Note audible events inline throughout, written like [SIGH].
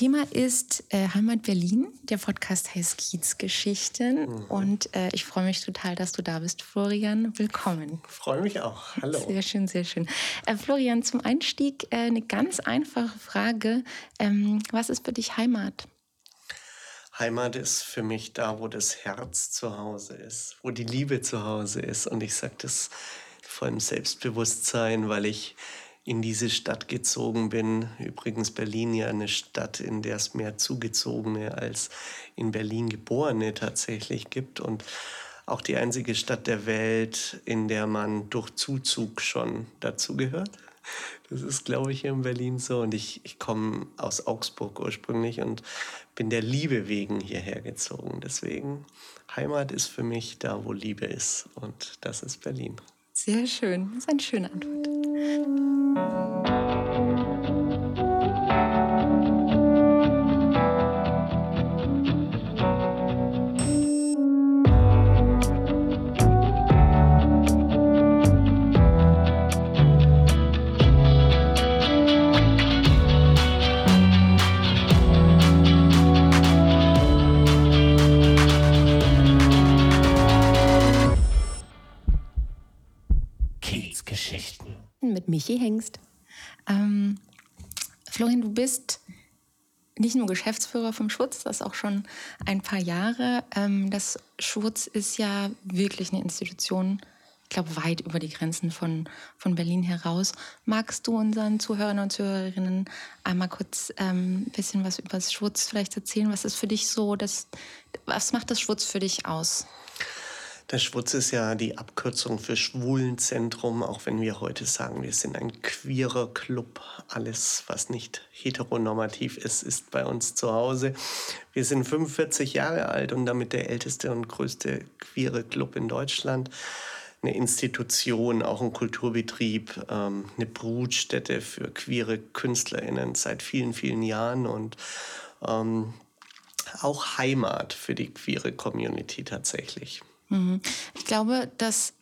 Thema ist äh, Heimat Berlin. Der Podcast heißt Kiezgeschichten. Mhm. Und äh, ich freue mich total, dass du da bist, Florian. Willkommen. Freue mich auch. Hallo. Sehr schön, sehr schön. Äh, Florian, zum Einstieg äh, eine ganz einfache Frage. Ähm, was ist für dich Heimat? Heimat ist für mich da, wo das Herz zu Hause ist, wo die Liebe zu Hause ist. Und ich sage das vor allem Selbstbewusstsein, weil ich in diese Stadt gezogen bin. Übrigens Berlin ja eine Stadt, in der es mehr Zugezogene als in Berlin Geborene tatsächlich gibt und auch die einzige Stadt der Welt, in der man durch Zuzug schon dazugehört. Das ist, glaube ich, hier in Berlin so. Und ich, ich komme aus Augsburg ursprünglich und bin der Liebe wegen hierher gezogen. Deswegen, Heimat ist für mich da, wo Liebe ist. Und das ist Berlin. Sehr schön. Das ist eine schöne Antwort. Nicht nur Geschäftsführer vom Schutz, das auch schon ein paar Jahre. Ähm, das Schutz ist ja wirklich eine Institution, ich glaube, weit über die Grenzen von, von Berlin heraus. Magst du unseren Zuhörern und Zuhörerinnen einmal kurz ein ähm, bisschen was über das Schutz vielleicht erzählen? Was ist für dich so, das, was macht das Schutz für dich aus? Der Schwutz ist ja die Abkürzung für Schwulenzentrum, auch wenn wir heute sagen, wir sind ein queerer Club. Alles, was nicht heteronormativ ist, ist bei uns zu Hause. Wir sind 45 Jahre alt und damit der älteste und größte queere Club in Deutschland. Eine Institution, auch ein Kulturbetrieb, ähm, eine Brutstätte für queere KünstlerInnen seit vielen, vielen Jahren und ähm, auch Heimat für die queere Community tatsächlich. Mhm. Ich glaube, dass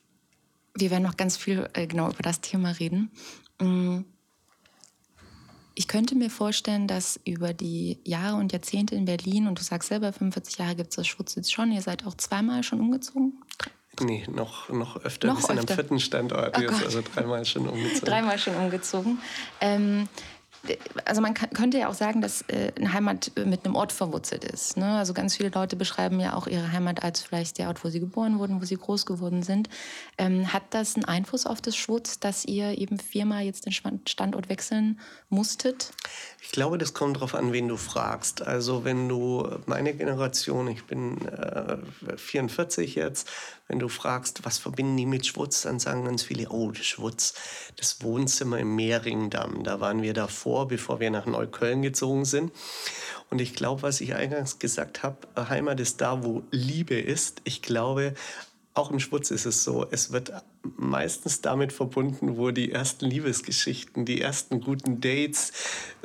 wir werden noch ganz viel äh, genau über das Thema reden. Mhm. Ich könnte mir vorstellen, dass über die Jahre und Jahrzehnte in Berlin, und du sagst selber, 45 Jahre gibt es das Schutz jetzt schon, ihr seid auch zweimal schon umgezogen? Nee, noch, noch öfter. Noch wir sind öfter. am vierten Standort oh jetzt, also dreimal schon umgezogen. dreimal schon umgezogen. Ähm, also man kann, könnte ja auch sagen, dass äh, eine Heimat mit einem Ort verwurzelt ist. Ne? Also ganz viele Leute beschreiben ja auch ihre Heimat als vielleicht der Ort, wo sie geboren wurden, wo sie groß geworden sind. Ähm, hat das einen Einfluss auf das Schutz, dass ihr eben viermal jetzt den Standort wechseln musstet? Ich glaube, das kommt darauf an, wen du fragst. Also wenn du meine Generation, ich bin äh, 44 jetzt, wenn du fragst, was verbinden die mit Schwutz, dann sagen ganz viele, oh, Schwutz, das Wohnzimmer im Mehringdamm, da waren wir davor, bevor wir nach Neukölln gezogen sind. Und ich glaube, was ich eingangs gesagt habe, Heimat ist da, wo Liebe ist. Ich glaube, auch im Schwutz ist es so, es wird meistens damit verbunden, wo die ersten Liebesgeschichten, die ersten guten Dates,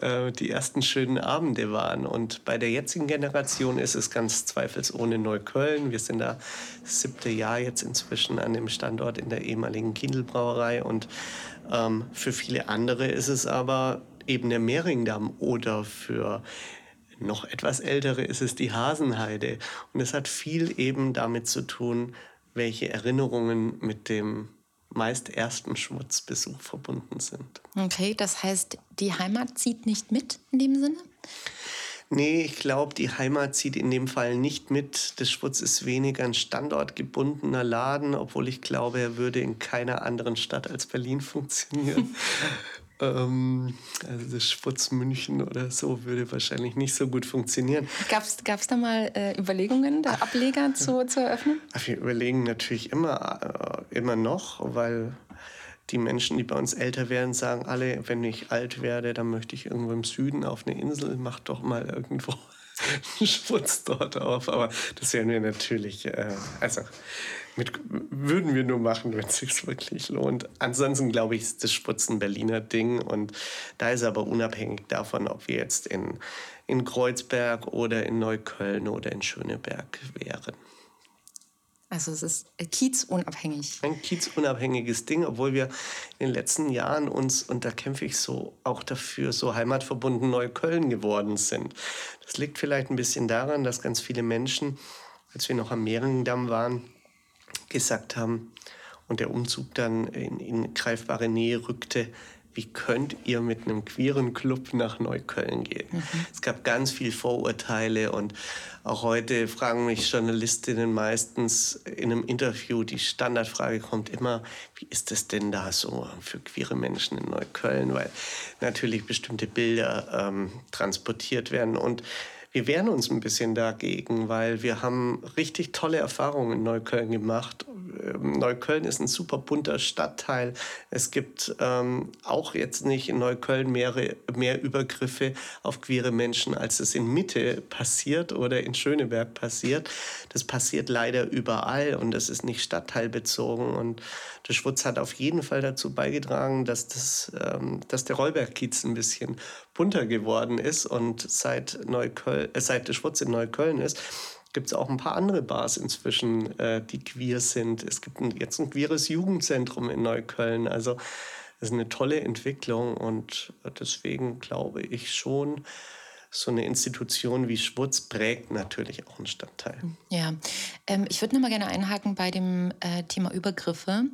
äh, die ersten schönen Abende waren. Und bei der jetzigen Generation ist es ganz zweifelsohne Neukölln. Wir sind da siebte Jahr jetzt inzwischen an dem Standort in der ehemaligen Kindelbrauerei. Und ähm, für viele andere ist es aber eben der Mehringdamm oder für noch etwas ältere ist es die Hasenheide. Und es hat viel eben damit zu tun, welche Erinnerungen mit dem meist ersten Schmutzbesuch verbunden sind. Okay, das heißt, die Heimat zieht nicht mit in dem Sinne? Nee, ich glaube, die Heimat zieht in dem Fall nicht mit. Das Schwutz ist weniger ein standortgebundener Laden, obwohl ich glaube, er würde in keiner anderen Stadt als Berlin funktionieren. [LAUGHS] Ähm, also das Schwutz München oder so würde wahrscheinlich nicht so gut funktionieren. Gab es da mal äh, Überlegungen, da Ableger zu, zu eröffnen? Wir überlegen natürlich immer, äh, immer noch, weil die Menschen, die bei uns älter werden, sagen alle, wenn ich alt werde, dann möchte ich irgendwo im Süden auf eine Insel, mach doch mal irgendwo [LAUGHS] einen Schwutz dort auf. Aber das werden wir natürlich, äh, also mit, würden wir nur machen, wenn es sich wirklich lohnt. Ansonsten glaube ich, ist das Sputzen Berliner Ding und da ist aber unabhängig davon, ob wir jetzt in, in Kreuzberg oder in Neukölln oder in Schöneberg wären. Also es ist kiezunabhängig. Ein kiezunabhängiges Ding, obwohl wir in den letzten Jahren uns, und da kämpfe ich so auch dafür, so heimatverbunden Neukölln geworden sind. Das liegt vielleicht ein bisschen daran, dass ganz viele Menschen, als wir noch am Mehringendamm waren, gesagt haben und der Umzug dann in, in greifbare Nähe rückte, wie könnt ihr mit einem queeren Club nach Neukölln gehen? Mhm. Es gab ganz viel Vorurteile und auch heute fragen mich Journalistinnen meistens in einem Interview, die Standardfrage kommt immer, wie ist es denn da so für queere Menschen in Neukölln? Weil natürlich bestimmte Bilder ähm, transportiert werden und wir wehren uns ein bisschen dagegen, weil wir haben richtig tolle Erfahrungen in Neukölln gemacht. Ähm, Neukölln ist ein super bunter Stadtteil. Es gibt ähm, auch jetzt nicht in Neukölln mehr, mehr Übergriffe auf queere Menschen, als es in Mitte passiert oder in Schöneberg passiert. Das passiert leider überall und das ist nicht stadtteilbezogen. Und der Schwutz hat auf jeden Fall dazu beigetragen, dass, das, ähm, dass der Rollberg-Kiez ein bisschen bunter geworden ist. Und seit, Neukölln, äh, seit der Schwutz in Neukölln ist, gibt es auch ein paar andere Bars inzwischen, äh, die queer sind. Es gibt ein, jetzt ein queeres Jugendzentrum in Neukölln. Also das ist eine tolle Entwicklung und deswegen glaube ich schon, so eine Institution wie Schwutz prägt natürlich auch einen Stadtteil. Ja, ähm, ich würde noch mal gerne einhaken bei dem äh, Thema Übergriffe.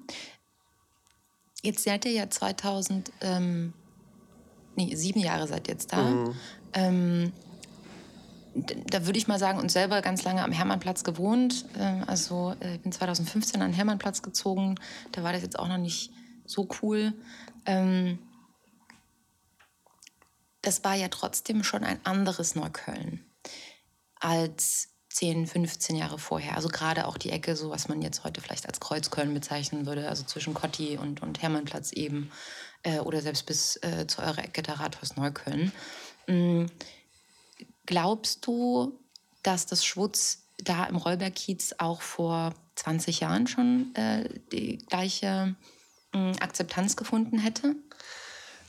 Jetzt seid ihr ja 2000, ähm, nee, sieben Jahre seid ihr jetzt da. Mhm. Ähm, da würde ich mal sagen, uns selber ganz lange am Hermannplatz gewohnt. Ähm, also äh, ich bin 2015 an den Hermannplatz gezogen. Da war das jetzt auch noch nicht so cool. Ähm, das war ja trotzdem schon ein anderes Neukölln als 10, 15 Jahre vorher. Also gerade auch die Ecke, so was man jetzt heute vielleicht als Kreuzköln bezeichnen würde, also zwischen Kotti und, und Hermannplatz eben äh, oder selbst bis äh, zu eurer Ecke der Rathaus Neukölln. Glaubst du, dass das Schwutz da im Rollberg-Kiez auch vor 20 Jahren schon äh, die gleiche äh, Akzeptanz gefunden hätte?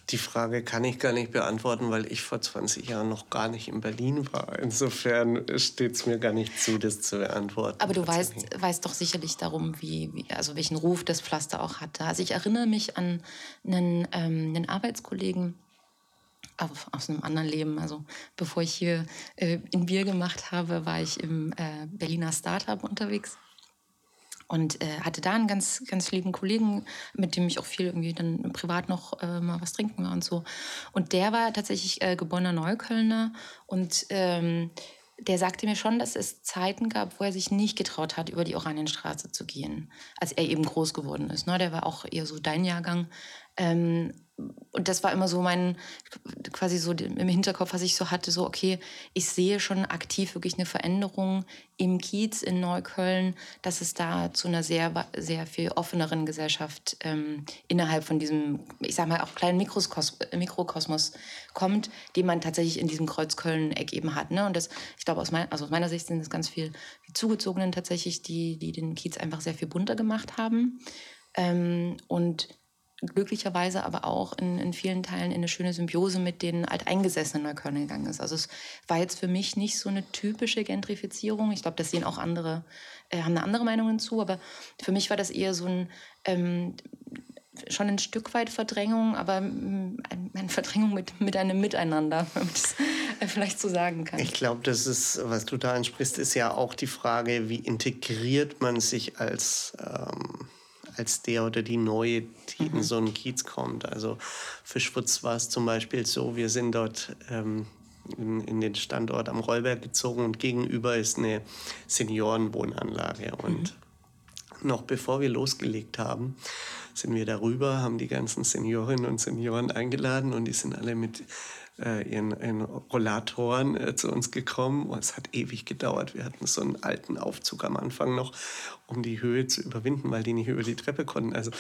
Die Frage kann ich gar nicht beantworten, weil ich vor 20 Jahren noch gar nicht in Berlin war. Insofern steht es mir gar nicht zu, das zu beantworten. Aber du weißt, weißt doch sicherlich darum, wie, wie, also welchen Ruf das Pflaster auch hatte. Also ich erinnere mich an einen, ähm, einen Arbeitskollegen, aus einem anderen Leben. Also bevor ich hier äh, in Bier gemacht habe, war ich im äh, Berliner Startup unterwegs und äh, hatte da einen ganz, ganz lieben Kollegen, mit dem ich auch viel irgendwie dann privat noch äh, mal was trinken war und so. Und der war tatsächlich äh, geborener Neuköllner und ähm, der sagte mir schon, dass es Zeiten gab, wo er sich nicht getraut hat, über die Oranienstraße zu gehen, als er eben groß geworden ist. Ne? Der war auch eher so dein Jahrgang. Ähm, und das war immer so mein, quasi so im Hinterkopf, was ich so hatte, so, okay, ich sehe schon aktiv wirklich eine Veränderung im Kiez in Neukölln, dass es da zu einer sehr, sehr viel offeneren Gesellschaft ähm, innerhalb von diesem, ich sag mal, auch kleinen Mikrokos Mikrokosmos kommt, den man tatsächlich in diesem Kreuzköln-Eck eben hat. Ne? Und das, ich glaube, aus, mein, also aus meiner Sicht sind es ganz viel die Zugezogenen tatsächlich, die, die den Kiez einfach sehr viel bunter gemacht haben. Ähm, und glücklicherweise aber auch in, in vielen Teilen in eine schöne Symbiose mit den alteingesessenen Neukölln gegangen ist. Also es war jetzt für mich nicht so eine typische Gentrifizierung. Ich glaube, das sehen auch andere, äh, haben eine andere Meinung hinzu, aber für mich war das eher so ein ähm, schon ein Stück weit Verdrängung, aber mm, eine Verdrängung mit, mit einem Miteinander, [LAUGHS] wenn man das äh, vielleicht so sagen kann. Ich glaube, das ist, was du da ansprichst, ist ja auch die Frage, wie integriert man sich als ähm als der oder die Neue, die mhm. in so einen Kiez kommt. Also für Schwutz war es zum Beispiel so, wir sind dort ähm, in, in, den Standort am Rollberg gezogen und gegenüber ist eine Seniorenwohnanlage. Und mhm. noch bevor wir losgelegt haben, sind wir darüber, haben die ganzen Seniorinnen und Senioren eingeladen und die sind alle mit äh, ihren, ihren Rollatoren äh, zu uns gekommen. Und es hat ewig gedauert. Wir hatten so einen alten Aufzug am Anfang noch, um die Höhe zu überwinden, weil die nicht über die Treppe konnten. Also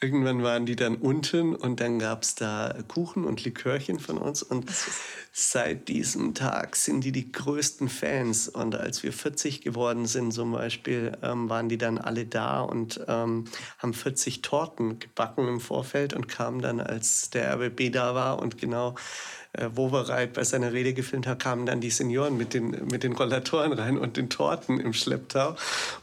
irgendwann waren die dann unten und dann gab es da Kuchen und Likörchen von uns. Und seit diesem Tag sind die die größten Fans. Und als wir 40 geworden sind zum Beispiel, ähm, waren die dann alle da und ähm, haben 40 Torten gebacken im Vorfeld und kamen dann, als der RBB da war und genau äh, Wowereit bei seiner Rede gefilmt hat, kamen dann die Senioren mit den, mit den Rollatoren rein und den Torten im Schlepptau.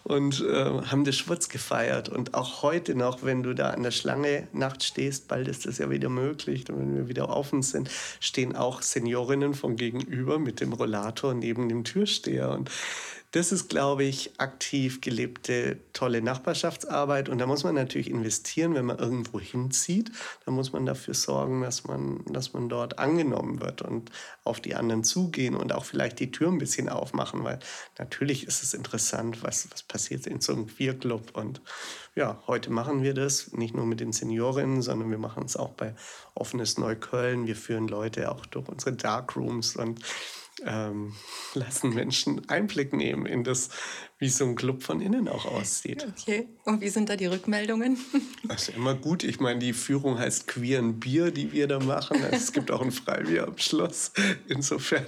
Und äh, haben das Schwurz gefeiert. Und auch heute noch, wenn du da an der Schlange nachts stehst, bald ist das ja wieder möglich, und wenn wir wieder offen sind, stehen auch Seniorinnen von gegenüber mit dem Rollator neben dem Türsteher. Und das ist, glaube ich, aktiv gelebte, tolle Nachbarschaftsarbeit. Und da muss man natürlich investieren, wenn man irgendwo hinzieht. Da muss man dafür sorgen, dass man, dass man dort angenommen wird und auf die anderen zugehen und auch vielleicht die Tür ein bisschen aufmachen, weil natürlich ist es interessant, was, was passiert in so einem Queerclub. Und ja, heute machen wir das nicht nur mit den Seniorinnen, sondern wir machen es auch bei Offenes Neukölln. Wir führen Leute auch durch unsere Darkrooms und ähm, [LAUGHS] lassen Menschen Einblick nehmen in das, wie so ein Club von innen auch aussieht. Okay, und wie sind da die Rückmeldungen? Das [LAUGHS] ist immer gut. Ich meine, die Führung heißt Queeren Bier, die wir da machen. Also es gibt auch ein Freibier am Schloss. Insofern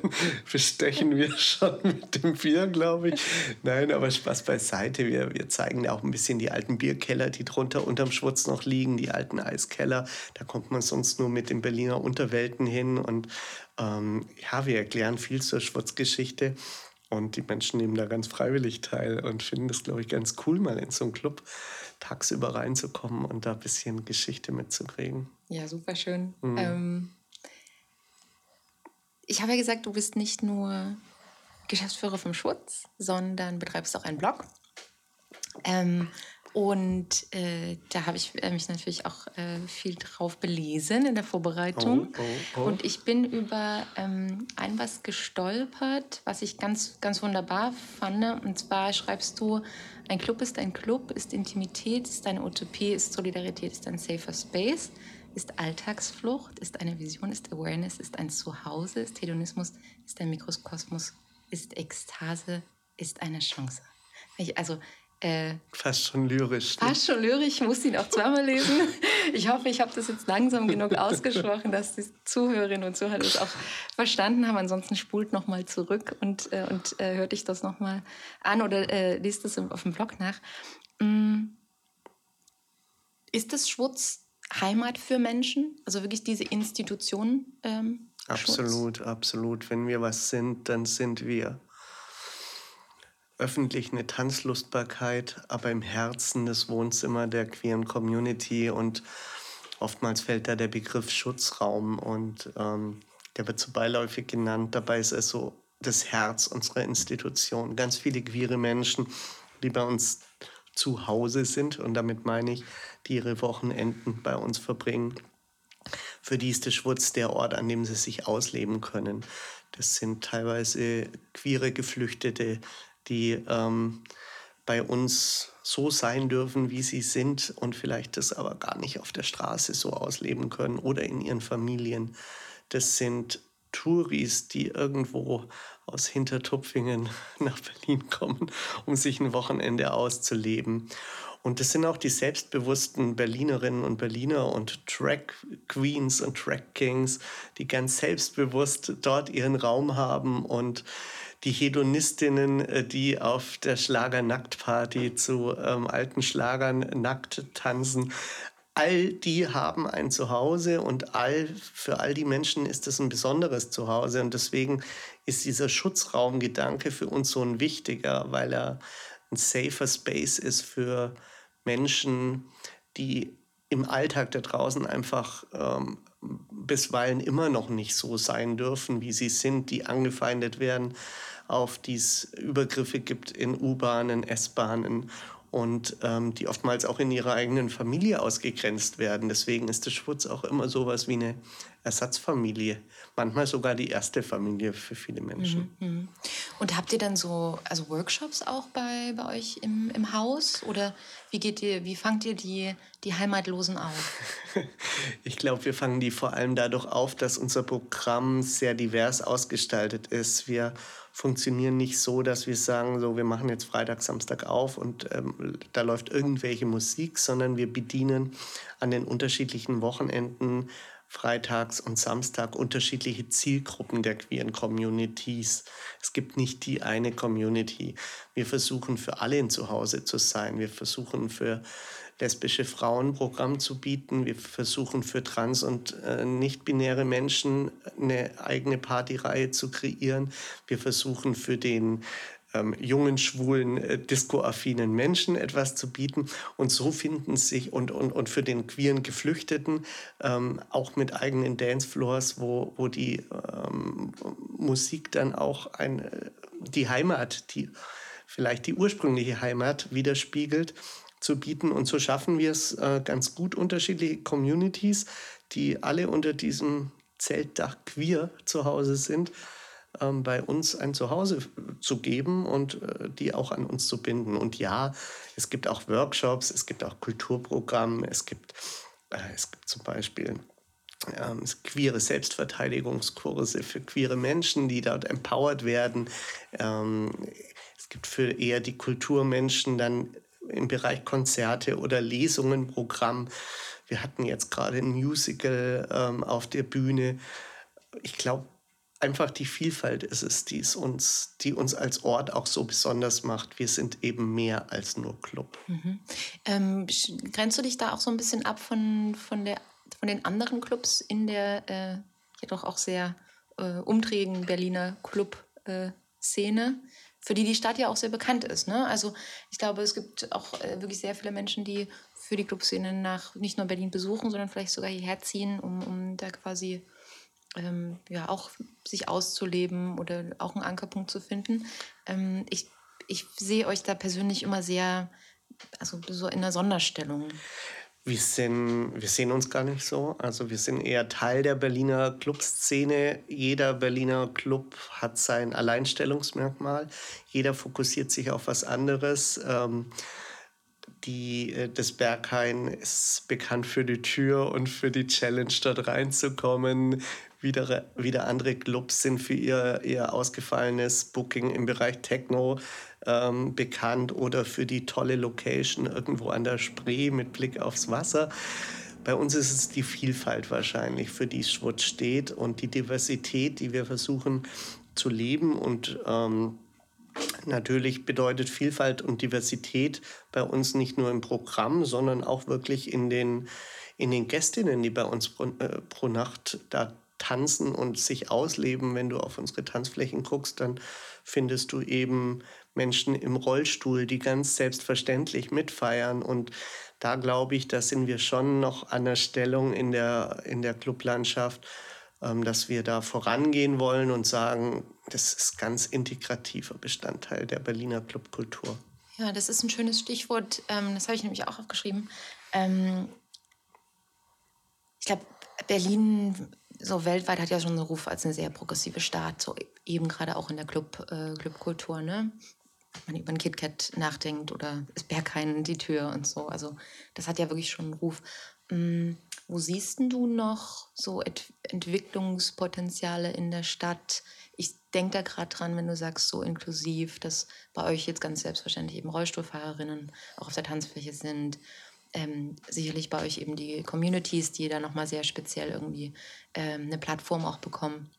bestechen wir schon mit dem Bier, glaube ich. Nein, aber Spaß beiseite. Wir, wir zeigen auch ein bisschen die alten Bierkeller, die drunter unterm Schwurz noch liegen, die alten Eiskeller. Da kommt man sonst nur mit den Berliner Unterwelten hin und ähm, ja, wir erklären viel zur Schwurzgeschichte und die Menschen nehmen da ganz freiwillig teil und finden das, glaube ich, ganz cool, mal in so einen Club tagsüber reinzukommen und da ein bisschen Geschichte mitzukriegen. Ja, super schön. Mhm. Ähm, ich habe ja gesagt, du bist nicht nur Geschäftsführer vom Schwutz, sondern betreibst auch einen Blog. Ähm, und äh, da habe ich äh, mich natürlich auch äh, viel drauf belesen in der Vorbereitung. Oh, oh, oh. Und ich bin über ähm, ein was gestolpert, was ich ganz, ganz wunderbar fand. Und zwar schreibst du, ein Club ist ein Club, ist Intimität, ist eine Utopie, ist Solidarität, ist ein safer Space, ist Alltagsflucht, ist eine Vision, ist Awareness, ist ein Zuhause, ist Hedonismus, ist ein Mikrokosmos, ist Ekstase, ist eine Chance. Also äh, fast schon lyrisch. Ne? Fast schon lyrisch, ich muss ihn auch zweimal lesen. [LAUGHS] Ich hoffe, ich habe das jetzt langsam genug ausgesprochen, dass die Zuhörerinnen und Zuhörer das auch verstanden haben. Ansonsten spult nochmal zurück und, äh, und äh, hört dich das nochmal an oder äh, liest das auf dem Blog nach. Mm. Ist das Schwutz Heimat für Menschen? Also wirklich diese Institution? Ähm, absolut, Schutz? absolut. Wenn wir was sind, dann sind wir öffentlich eine Tanzlustbarkeit, aber im Herzen das Wohnzimmer der queeren Community und oftmals fällt da der Begriff Schutzraum und ähm, der wird so beiläufig genannt. Dabei ist es so das Herz unserer Institution. Ganz viele queere Menschen, die bei uns zu Hause sind und damit meine ich, die ihre Wochenenden bei uns verbringen. Für die ist der Schwutz der Ort, an dem sie sich ausleben können. Das sind teilweise queere Geflüchtete, die ähm, bei uns so sein dürfen, wie sie sind und vielleicht das aber gar nicht auf der Straße so ausleben können oder in ihren Familien. Das sind Touris, die irgendwo aus Hintertupfingen [LAUGHS] nach Berlin kommen, um sich ein Wochenende auszuleben. Und das sind auch die selbstbewussten Berlinerinnen und Berliner und Track Queens und Track Kings, die ganz selbstbewusst dort ihren Raum haben und die Hedonistinnen, äh, die auf der Schlager-Nackt-Party zu ähm, alten Schlagern nackt tanzen. All die haben ein Zuhause und all, für all die Menschen ist es ein besonderes Zuhause. Und deswegen ist dieser Schutzraumgedanke für uns so ein wichtiger, weil er ein safer Space ist für Menschen, die im Alltag da draußen einfach ähm, bisweilen immer noch nicht so sein dürfen, wie sie sind, die angefeindet werden auf die es Übergriffe gibt in U-Bahnen, S-Bahnen und ähm, die oftmals auch in ihrer eigenen Familie ausgegrenzt werden. Deswegen ist der Schwutz auch immer sowas wie eine Ersatzfamilie, manchmal sogar die erste Familie für viele Menschen. Mhm, mhm. Und habt ihr dann so also Workshops auch bei, bei euch im, im Haus oder wie geht ihr, wie fangt ihr die, die Heimatlosen auf? [LAUGHS] ich glaube, wir fangen die vor allem dadurch auf, dass unser Programm sehr divers ausgestaltet ist. Wir funktionieren nicht so, dass wir sagen, so wir machen jetzt Freitag, Samstag auf und ähm, da läuft irgendwelche Musik, sondern wir bedienen an den unterschiedlichen Wochenenden freitags und Samstag unterschiedliche Zielgruppen der queeren Communities. Es gibt nicht die eine Community. Wir versuchen für alle ein Zuhause zu sein. Wir versuchen für lesbische Frauen Programm zu bieten. Wir versuchen für trans- und äh, nicht-binäre Menschen eine eigene Partyreihe zu kreieren. Wir versuchen für den ähm, jungen, schwulen, äh, discoaffinen Menschen etwas zu bieten. Und so finden sich und, und, und für den queeren Geflüchteten ähm, auch mit eigenen Dancefloors, wo, wo die ähm, Musik dann auch ein, die Heimat, die vielleicht die ursprüngliche Heimat widerspiegelt, zu bieten. Und so schaffen wir es äh, ganz gut, unterschiedliche Communities, die alle unter diesem Zeltdach queer zu Hause sind, ähm, bei uns ein Zuhause zu geben und äh, die auch an uns zu binden. Und ja, es gibt auch Workshops, es gibt auch Kulturprogramme, es gibt, äh, es gibt zum Beispiel ähm, queere Selbstverteidigungskurse für queere Menschen, die dort empowered werden. Ähm, es gibt für eher die Kulturmenschen dann im Bereich Konzerte oder Lesungen Programm. Wir hatten jetzt gerade ein Musical ähm, auf der Bühne. Ich glaube, einfach die Vielfalt ist es, die uns, die uns als Ort auch so besonders macht. Wir sind eben mehr als nur Club. Mhm. Ähm, grenzt du dich da auch so ein bisschen ab von, von, der, von den anderen Clubs in der äh, jedoch auch sehr äh, umträgen Berliner Club-Szene? Äh, für die die Stadt ja auch sehr bekannt ist. Ne? Also ich glaube, es gibt auch äh, wirklich sehr viele Menschen, die für die Clubszene nach nicht nur Berlin besuchen, sondern vielleicht sogar hierher ziehen, um, um da quasi ähm, ja auch sich auszuleben oder auch einen Ankerpunkt zu finden. Ähm, ich, ich sehe euch da persönlich immer sehr, also so in einer Sonderstellung. Wir, sind, wir sehen uns gar nicht so. Also wir sind eher Teil der Berliner Clubszene. Jeder Berliner Club hat sein Alleinstellungsmerkmal. Jeder fokussiert sich auf was anderes. Ähm, die, äh, das Berghain ist bekannt für die Tür und für die Challenge, dort reinzukommen. Wieder, wieder andere Clubs sind für ihr, ihr ausgefallenes Booking im Bereich Techno ähm, bekannt oder für die tolle Location irgendwo an der Spree mit Blick aufs Wasser. Bei uns ist es die Vielfalt wahrscheinlich, für die Schwutz steht und die Diversität, die wir versuchen zu leben. Und ähm, natürlich bedeutet Vielfalt und Diversität bei uns nicht nur im Programm, sondern auch wirklich in den, in den Gästinnen, die bei uns pro, äh, pro Nacht da tanzen und sich ausleben. Wenn du auf unsere Tanzflächen guckst, dann findest du eben Menschen im Rollstuhl, die ganz selbstverständlich mitfeiern. Und da glaube ich, da sind wir schon noch an der Stellung in der, in der Clublandschaft, ähm, dass wir da vorangehen wollen und sagen, das ist ganz integrativer Bestandteil der Berliner Clubkultur. Ja, das ist ein schönes Stichwort. Ähm, das habe ich nämlich auch aufgeschrieben. Ähm, ich glaube, Berlin so weltweit hat ja schon einen Ruf als eine sehr progressive Stadt, so eben gerade auch in der Club, äh, Clubkultur, ne? Wenn man über ein KitKat nachdenkt oder ist Berghain die Tür und so. Also das hat ja wirklich schon einen Ruf. Ähm, wo siehst du noch so Ent Entwicklungspotenziale in der Stadt? Ich denke da gerade dran, wenn du sagst, so inklusiv, dass bei euch jetzt ganz selbstverständlich eben Rollstuhlfahrerinnen auch auf der Tanzfläche sind ähm, sicherlich bei euch eben die Communities, die da nochmal sehr speziell irgendwie ähm, eine Plattform auch bekommen.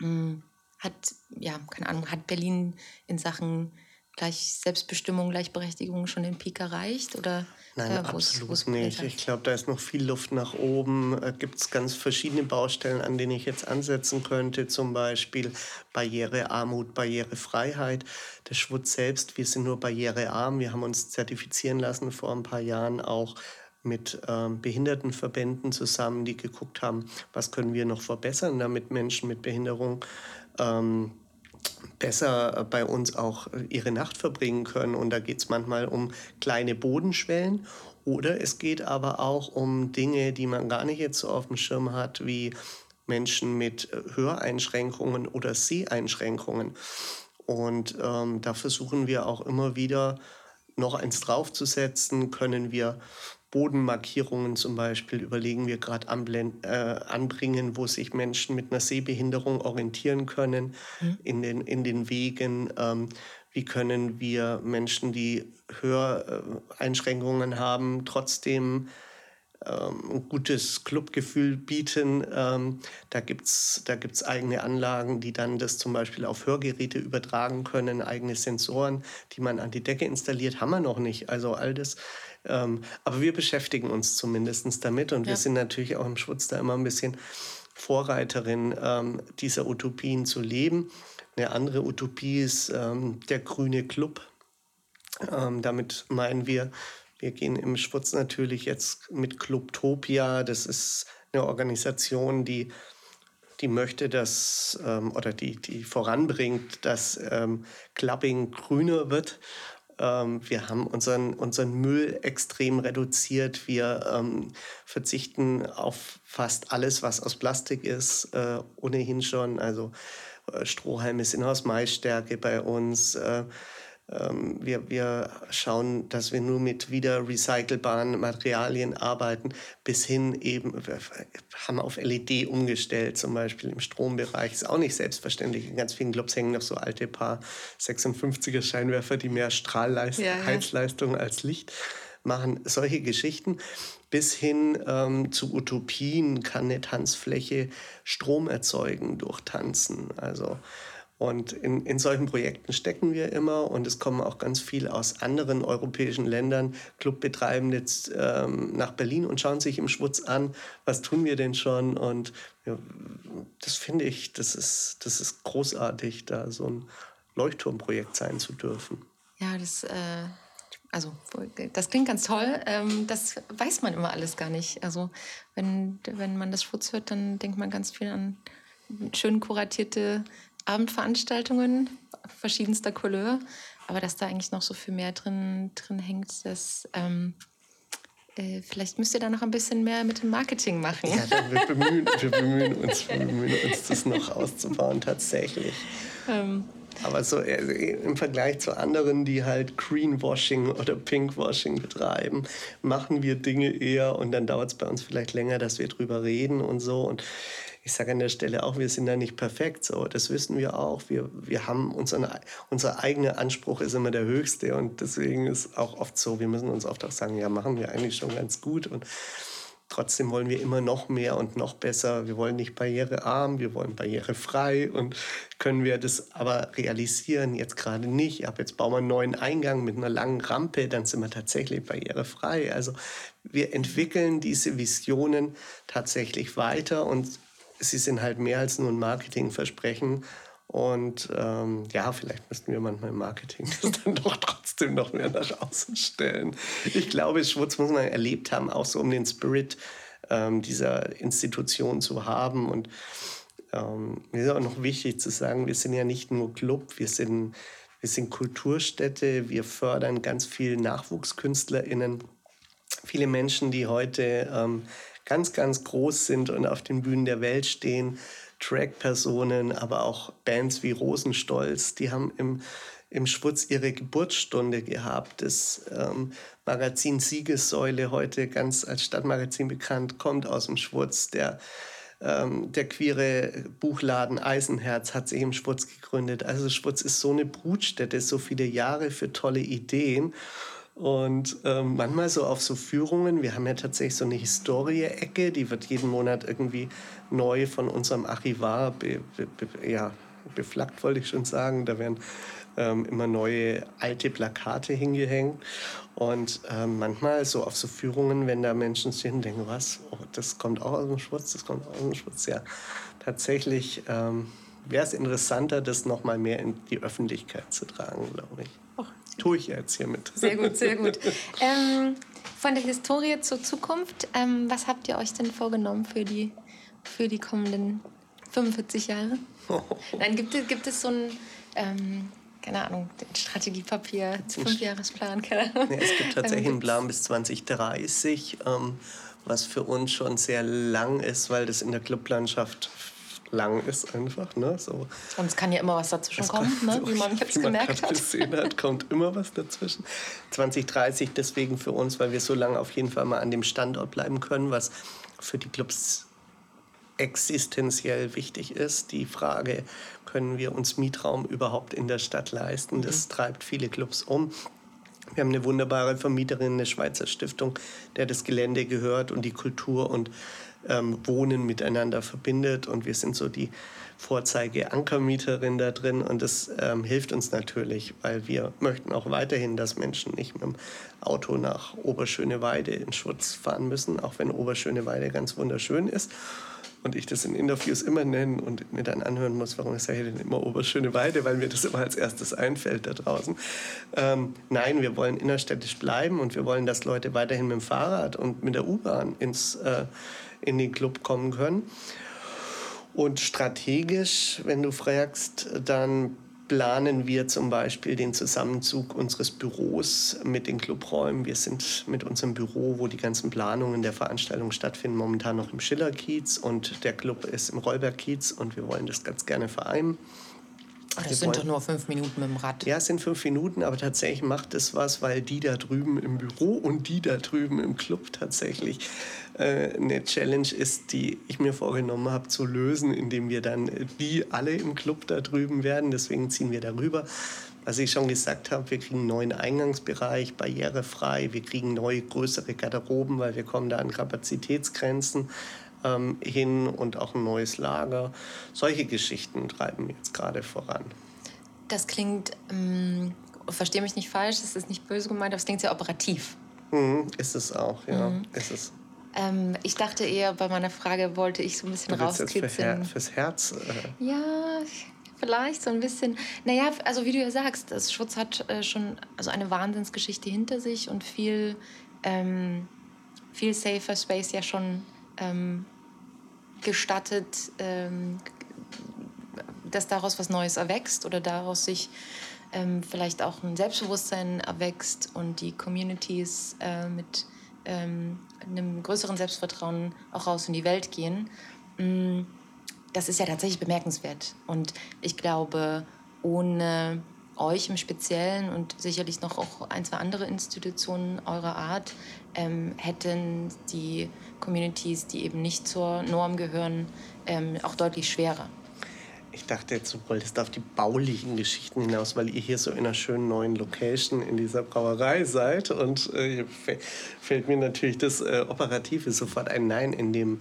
Hm, hat, ja, keine Ahnung, hat Berlin in Sachen gleich Selbstbestimmung, Gleichberechtigung schon den Peak erreicht? Oder Nein, äh, absolut nicht. Ich glaube, da ist noch viel Luft nach oben. Äh, Gibt es ganz verschiedene Baustellen, an denen ich jetzt ansetzen könnte. Zum Beispiel Barrierearmut, Barrierefreiheit. Der Schwutz selbst, wir sind nur barrierearm. Wir haben uns zertifizieren lassen vor ein paar Jahren auch mit ähm, Behindertenverbänden zusammen, die geguckt haben, was können wir noch verbessern, damit Menschen mit Behinderung ähm, besser bei uns auch ihre Nacht verbringen können. Und da geht es manchmal um kleine Bodenschwellen oder es geht aber auch um Dinge, die man gar nicht jetzt so auf dem Schirm hat, wie Menschen mit Höreinschränkungen oder Seheinschränkungen. Und ähm, da versuchen wir auch immer wieder noch eins draufzusetzen, können wir Bodenmarkierungen zum Beispiel überlegen wir gerade äh, anbringen, wo sich Menschen mit einer Sehbehinderung orientieren können mhm. in, den, in den Wegen. Ähm, wie können wir Menschen, die Höreinschränkungen haben, trotzdem ein gutes Clubgefühl bieten. Ähm, da gibt es da gibt's eigene Anlagen, die dann das zum Beispiel auf Hörgeräte übertragen können, eigene Sensoren, die man an die Decke installiert, haben wir noch nicht. Also all das ähm, aber wir beschäftigen uns zumindest damit und ja. wir sind natürlich auch im Schutz da immer ein bisschen Vorreiterin ähm, dieser Utopien zu leben. Eine andere Utopie ist ähm, der Grüne Club. Ähm, damit meinen wir, wir gehen im Schwutz natürlich jetzt mit Clubtopia. Das ist eine Organisation, die, die möchte, dass ähm, oder die, die voranbringt, dass ähm, Clubbing grüner wird. Ähm, wir haben unseren, unseren Müll extrem reduziert. Wir ähm, verzichten auf fast alles, was aus Plastik ist, äh, ohnehin schon. Also äh, Strohhalme sind aus Maisstärke bei uns. Äh, ähm, wir, wir schauen, dass wir nur mit wieder recycelbaren Materialien arbeiten, bis hin eben, wir haben auf LED umgestellt, zum Beispiel im Strombereich. Ist auch nicht selbstverständlich. In ganz vielen Clubs hängen noch so alte Paar 56er Scheinwerfer, die mehr Strahlleistung, ja, ja. Heizleistung als Licht machen. Solche Geschichten bis hin ähm, zu Utopien kann eine Tanzfläche Strom erzeugen durch Tanzen. Also und in, in solchen Projekten stecken wir immer und es kommen auch ganz viel aus anderen europäischen Ländern, Clubbetreibende jetzt, ähm, nach Berlin und schauen sich im Schwutz an, was tun wir denn schon. Und ja, das finde ich, das ist, das ist großartig, da so ein Leuchtturmprojekt sein zu dürfen. Ja, das, äh, also, das klingt ganz toll. Ähm, das weiß man immer alles gar nicht. Also wenn, wenn man das Schwutz hört, dann denkt man ganz viel an schön kuratierte Abendveranstaltungen verschiedenster Couleur, aber dass da eigentlich noch so viel mehr drin, drin hängt, dass ähm, äh, vielleicht müsst ihr da noch ein bisschen mehr mit dem Marketing machen. Ja, wir bemühen, wir bemühen, uns, wir bemühen uns, das noch auszubauen, tatsächlich. Ähm. Aber so äh, im Vergleich zu anderen, die halt Greenwashing oder Pinkwashing betreiben, machen wir Dinge eher und dann dauert es bei uns vielleicht länger, dass wir drüber reden und so. Und ich sage an der Stelle auch, wir sind da nicht perfekt. So, das wissen wir auch. Wir, wir haben unseren, unser eigener Anspruch ist immer der höchste und deswegen ist auch oft so, wir müssen uns oft auch sagen, ja, machen wir eigentlich schon ganz gut und trotzdem wollen wir immer noch mehr und noch besser. Wir wollen nicht barrierearm, wir wollen barrierefrei und können wir das aber realisieren? Jetzt gerade nicht. Ab jetzt bauen wir einen neuen Eingang mit einer langen Rampe, dann sind wir tatsächlich barrierefrei. Also wir entwickeln diese Visionen tatsächlich weiter und sie sind halt mehr als nur ein Marketingversprechen. Und ähm, ja, vielleicht müssten wir manchmal im Marketing [LAUGHS] das dann doch trotzdem noch mehr nach außen stellen. Ich glaube, Schwutz muss man erlebt haben, auch so um den Spirit ähm, dieser Institution zu haben. Und ähm, mir ist auch noch wichtig zu sagen, wir sind ja nicht nur Club, wir sind, wir sind Kulturstätte, wir fördern ganz viele NachwuchskünstlerInnen, viele Menschen, die heute ähm, ganz, ganz groß sind und auf den Bühnen der Welt stehen. Track-Personen, aber auch Bands wie Rosenstolz, die haben im, im Schwutz ihre Geburtsstunde gehabt. Das ähm, Magazin Siegessäule, heute ganz als Stadtmagazin bekannt, kommt aus dem Schwutz. Der, ähm, der queere Buchladen Eisenherz hat sich im Schwutz gegründet. Also Schwutz ist so eine Brutstätte, so viele Jahre für tolle Ideen. Und ähm, manchmal so auf so Führungen, wir haben ja tatsächlich so eine Historie-Ecke, die wird jeden Monat irgendwie neu von unserem Archivar be, be, be, ja, beflaggt, wollte ich schon sagen. Da werden ähm, immer neue alte Plakate hingehängt. Und ähm, manchmal so auf so Führungen, wenn da Menschen stehen, denken, was, oh, das kommt auch aus dem Schwutz, das kommt auch aus dem Schwutz. Ja, tatsächlich ähm, wäre es interessanter, das nochmal mehr in die Öffentlichkeit zu tragen, glaube ich. Oh, tue ich jetzt hiermit. Sehr gut, sehr gut. [LAUGHS] ähm, von der Historie zur Zukunft, ähm, was habt ihr euch denn vorgenommen für die, für die kommenden 45 Jahre? [LAUGHS] Nein, gibt es, gibt es so ein, ähm, keine Ahnung, Strategiepapier, Fünfjahresplan, keine Ahnung. Ja, es gibt tatsächlich einen Plan bis 2030, ähm, was für uns schon sehr lang ist, weil das in der Clublandschaft lang ist einfach. Ne? So. Und es kann ja immer was dazwischen kommen, ne? wie man jetzt wie gemerkt hat. gesehen hat, kommt immer was dazwischen. 2030 deswegen für uns, weil wir so lange auf jeden Fall mal an dem Standort bleiben können, was für die Clubs existenziell wichtig ist. Die Frage, können wir uns Mietraum überhaupt in der Stadt leisten? Das mhm. treibt viele Clubs um. Wir haben eine wunderbare Vermieterin, eine Schweizer Stiftung, der das Gelände gehört und die Kultur und ähm, Wohnen miteinander verbindet. Und wir sind so die Vorzeige-Ankermieterin da drin. Und das ähm, hilft uns natürlich, weil wir möchten auch weiterhin, dass Menschen nicht mit dem Auto nach Oberschöneweide in Schutz fahren müssen, auch wenn Oberschöneweide ganz wunderschön ist. und ich das in Interviews immer nenne und mir dann anhören muss, warum ich sage denn immer Oberschöneweide, weil mir das immer als erstes einfällt da draußen. Ähm, nein, wir wollen innerstädtisch bleiben und wir wollen, dass Leute weiterhin mit dem Fahrrad und mit der U-Bahn ins, äh, in den Club kommen können. Und strategisch, wenn du fragst, dann planen wir zum Beispiel den Zusammenzug unseres Büros mit den Clubräumen. Wir sind mit unserem Büro, wo die ganzen Planungen der Veranstaltung stattfinden, momentan noch im Schillerkiez und der Club ist im Rollbergkiez und wir wollen das ganz gerne vereinen. Das wir sind doch nur fünf Minuten mit dem Rad. Ja, es sind fünf Minuten, aber tatsächlich macht es was, weil die da drüben im Büro und die da drüben im Club tatsächlich äh, eine Challenge ist, die ich mir vorgenommen habe zu lösen, indem wir dann die alle im Club da drüben werden. Deswegen ziehen wir darüber. Was ich schon gesagt habe, wir kriegen einen neuen Eingangsbereich, barrierefrei. Wir kriegen neue, größere Garderoben, weil wir kommen da an Kapazitätsgrenzen ähm, hin und auch ein neues Lager. Solche Geschichten treiben jetzt gerade voran. Das klingt, ähm, verstehe mich nicht falsch, das ist nicht böse gemeint, aber es klingt sehr operativ. Mhm, ist es auch, ja. Mhm. Ist es. Ähm, ich dachte eher, bei meiner Frage wollte ich so ein bisschen rauskitzeln. Für Her fürs Herz? Äh. Ja, vielleicht so ein bisschen. Naja, also wie du ja sagst, das Schutz hat äh, schon also eine Wahnsinnsgeschichte hinter sich und viel, ähm, viel safer Space ja schon ähm, gestattet, ähm, dass daraus was Neues erwächst oder daraus sich ähm, vielleicht auch ein Selbstbewusstsein erwächst und die Communities äh, mit ähm, einem größeren Selbstvertrauen auch raus in die Welt gehen. Mm, das ist ja tatsächlich bemerkenswert. Und ich glaube, ohne euch im Speziellen und sicherlich noch auch ein, zwei andere Institutionen eurer Art ähm, hätten die Communities, die eben nicht zur Norm gehören, ähm, auch deutlich schwerer. Ich dachte jetzt, du wolltest auf die baulichen Geschichten hinaus, weil ihr hier so in einer schönen neuen Location in dieser Brauerei seid. Und äh, fällt mir natürlich das äh, Operative sofort ein Nein in dem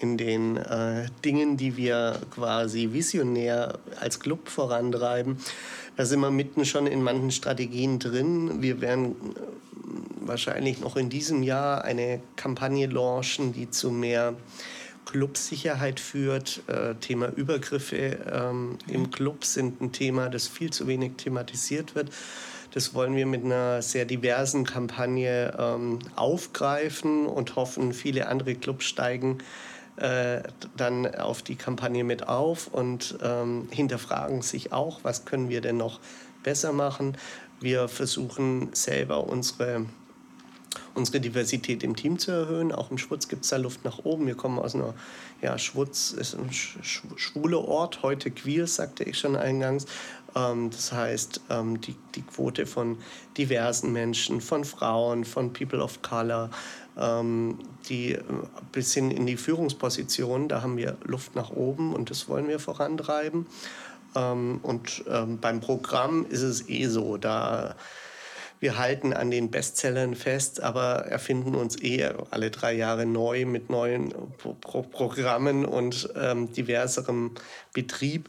in den äh, Dingen, die wir quasi visionär als Club vorantreiben. Da sind wir mitten schon in manchen Strategien drin. Wir werden äh, wahrscheinlich noch in diesem Jahr eine Kampagne launchen, die zu mehr Clubsicherheit führt. Äh, Thema Übergriffe ähm, im Club sind ein Thema, das viel zu wenig thematisiert wird. Das wollen wir mit einer sehr diversen Kampagne ähm, aufgreifen und hoffen, viele andere Clubs steigen äh, dann auf die Kampagne mit auf und ähm, hinterfragen sich auch, was können wir denn noch besser machen. Wir versuchen selber unsere unsere Diversität im Team zu erhöhen. Auch im Schwutz gibt es da Luft nach oben. Wir kommen aus einer, ja, Schwutz ist ein schwuler Ort, heute queer, sagte ich schon eingangs. Ähm, das heißt, ähm, die, die Quote von diversen Menschen, von Frauen, von People of Color, ähm, die äh, bis hin in die Führungsposition, da haben wir Luft nach oben und das wollen wir vorantreiben. Und beim Programm ist es eh so, da wir halten an den Bestsellern fest, aber erfinden uns eh alle drei Jahre neu mit neuen Pro Programmen und diverserem Betrieb.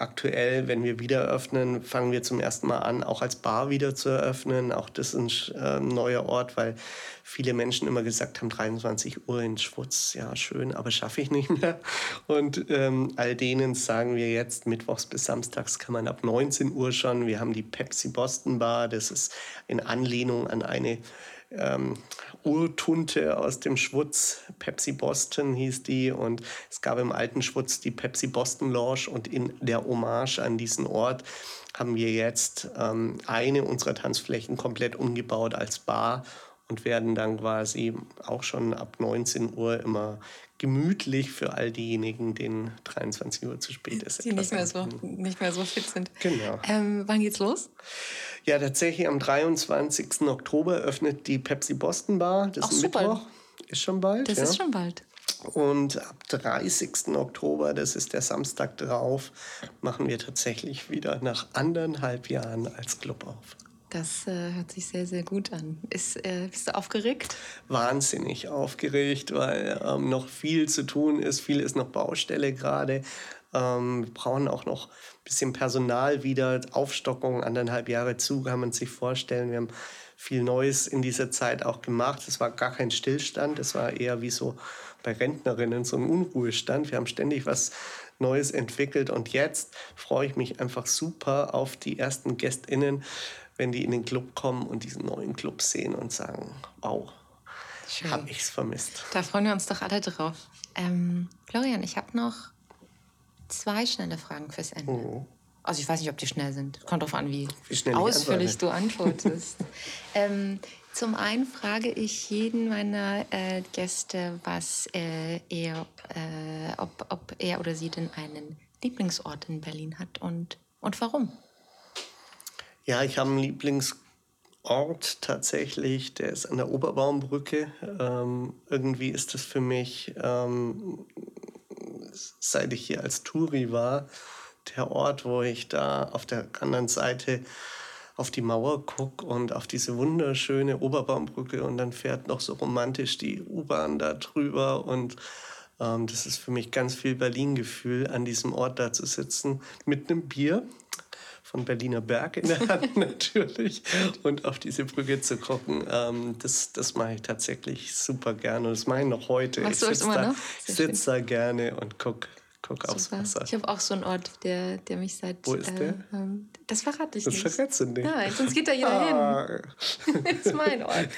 Aktuell, wenn wir wieder öffnen, fangen wir zum ersten Mal an, auch als Bar wieder zu eröffnen. Auch das ist ein äh, neuer Ort, weil viele Menschen immer gesagt haben, 23 Uhr in Schwutz, ja schön, aber schaffe ich nicht mehr. Und ähm, all denen sagen wir jetzt, mittwochs bis samstags kann man ab 19 Uhr schon. Wir haben die Pepsi Boston Bar, das ist in Anlehnung an eine ähm, Urtunte aus dem Schwutz. Pepsi Boston hieß die. Und es gab im alten Schwutz die Pepsi Boston Lounge. Und in der Hommage an diesen Ort haben wir jetzt ähm, eine unserer Tanzflächen komplett umgebaut als Bar und werden dann quasi auch schon ab 19 Uhr immer gemütlich für all diejenigen, denen 23 Uhr zu spät ist. Die nicht mehr, so, nicht mehr so fit sind. Genau. Ähm, wann geht's los? Ja, tatsächlich am 23. Oktober öffnet die Pepsi Boston Bar. Das Ach, ist super. Mittwoch. Ist schon bald. Das ja. ist schon bald. Und ab 30. Oktober, das ist der Samstag drauf, machen wir tatsächlich wieder nach anderthalb Jahren als Club auf. Das äh, hört sich sehr, sehr gut an. Ist, äh, bist du aufgeregt? Wahnsinnig aufgeregt, weil ähm, noch viel zu tun ist. Viel ist noch Baustelle gerade. Ähm, wir brauchen auch noch ein bisschen Personal wieder. Aufstockung, anderthalb Jahre zu, kann man sich vorstellen. Wir haben viel Neues in dieser Zeit auch gemacht. Es war gar kein Stillstand. Es war eher wie so bei Rentnerinnen so einen Unruhestand. Wir haben ständig was Neues entwickelt und jetzt freue ich mich einfach super auf die ersten GästInnen, wenn die in den Club kommen und diesen neuen Club sehen und sagen, wow, habe ich es vermisst. Da freuen wir uns doch alle drauf. Ähm, Florian, ich habe noch zwei schnelle Fragen fürs Ende. Oh. Also ich weiß nicht, ob die schnell sind. Kommt darauf an, wie, wie ausführlich du antwortest. [LAUGHS] ähm, zum einen frage ich jeden meiner äh, Gäste, was äh, er, äh, ob, ob er oder sie denn einen Lieblingsort in Berlin hat und, und warum. Ja, ich habe einen Lieblingsort tatsächlich, der ist an der Oberbaumbrücke. Ähm, irgendwie ist das für mich, ähm, seit ich hier als Touri war, der Ort, wo ich da auf der anderen Seite auf die Mauer gucke und auf diese wunderschöne Oberbaumbrücke und dann fährt noch so romantisch die U-Bahn da drüber und ähm, das ist für mich ganz viel Berlin-Gefühl, an diesem Ort da zu sitzen mit einem Bier von Berliner Berg in der Hand [LAUGHS] natürlich und auf diese Brücke zu gucken, ähm, das, das mache ich tatsächlich super gerne und das mache ich noch heute. Machst ich sitze da, sitz da gerne und gucke guck aufs Wasser. Ich habe auch so einen Ort, der, der mich seit... Wo ist der? Äh, das verrate ich das nicht. Das verrätst du nicht. Nein, sonst geht da jeder ah. hin. [LAUGHS] das ist mein Ort.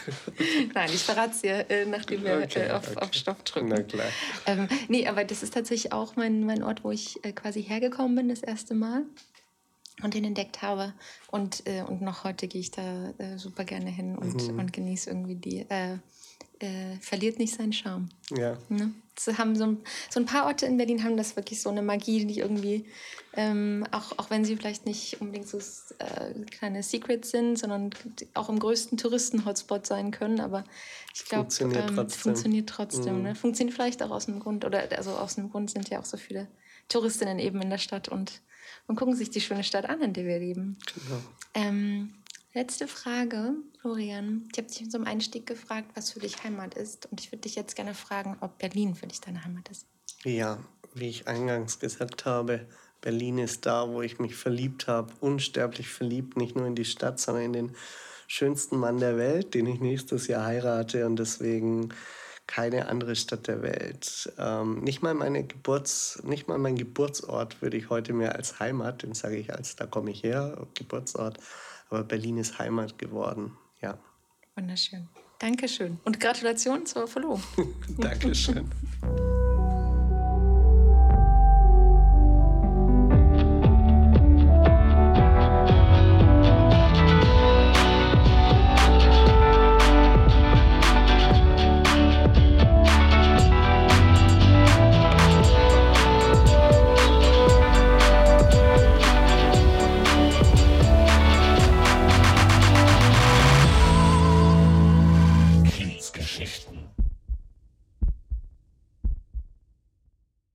Nein, ich verrate es dir, äh, nachdem wir okay, äh, auf, okay. auf Stopp drücken. Na klar. Ähm, nee, aber das ist tatsächlich auch mein, mein Ort, wo ich äh, quasi hergekommen bin das erste Mal und den entdeckt habe. Und, äh, und noch heute gehe ich da äh, super gerne hin und, mhm. und genieße irgendwie die, äh, äh verliert nicht seinen Charme. Ja. Ne? Das haben so, ein, so ein paar Orte in Berlin haben das wirklich so eine Magie, die irgendwie, ähm, auch, auch wenn sie vielleicht nicht unbedingt so äh, kleine Secrets sind, sondern auch im größten Touristen-Hotspot sein können, aber ich glaube, funktioniert, ähm, trotzdem. funktioniert trotzdem. Mhm. Ne? Funktioniert vielleicht auch aus dem Grund, oder also aus dem Grund sind ja auch so viele Touristinnen eben in der Stadt und und gucken sich die schöne Stadt an, in der wir leben. Genau. Ähm, letzte Frage, Florian. Ich habe dich zum Einstieg gefragt, was für dich Heimat ist. Und ich würde dich jetzt gerne fragen, ob Berlin für dich deine Heimat ist. Ja, wie ich eingangs gesagt habe, Berlin ist da, wo ich mich verliebt habe, unsterblich verliebt, nicht nur in die Stadt, sondern in den schönsten Mann der Welt, den ich nächstes Jahr heirate. Und deswegen keine andere Stadt der Welt. Ähm, nicht, mal meine Geburts-, nicht mal mein Geburtsort würde ich heute mehr als Heimat, den sage ich als, da komme ich her, Geburtsort. Aber Berlin ist Heimat geworden, ja. Wunderschön. Dankeschön. Und Gratulation zur Verlobung. [LAUGHS] Dankeschön. [LAUGHS]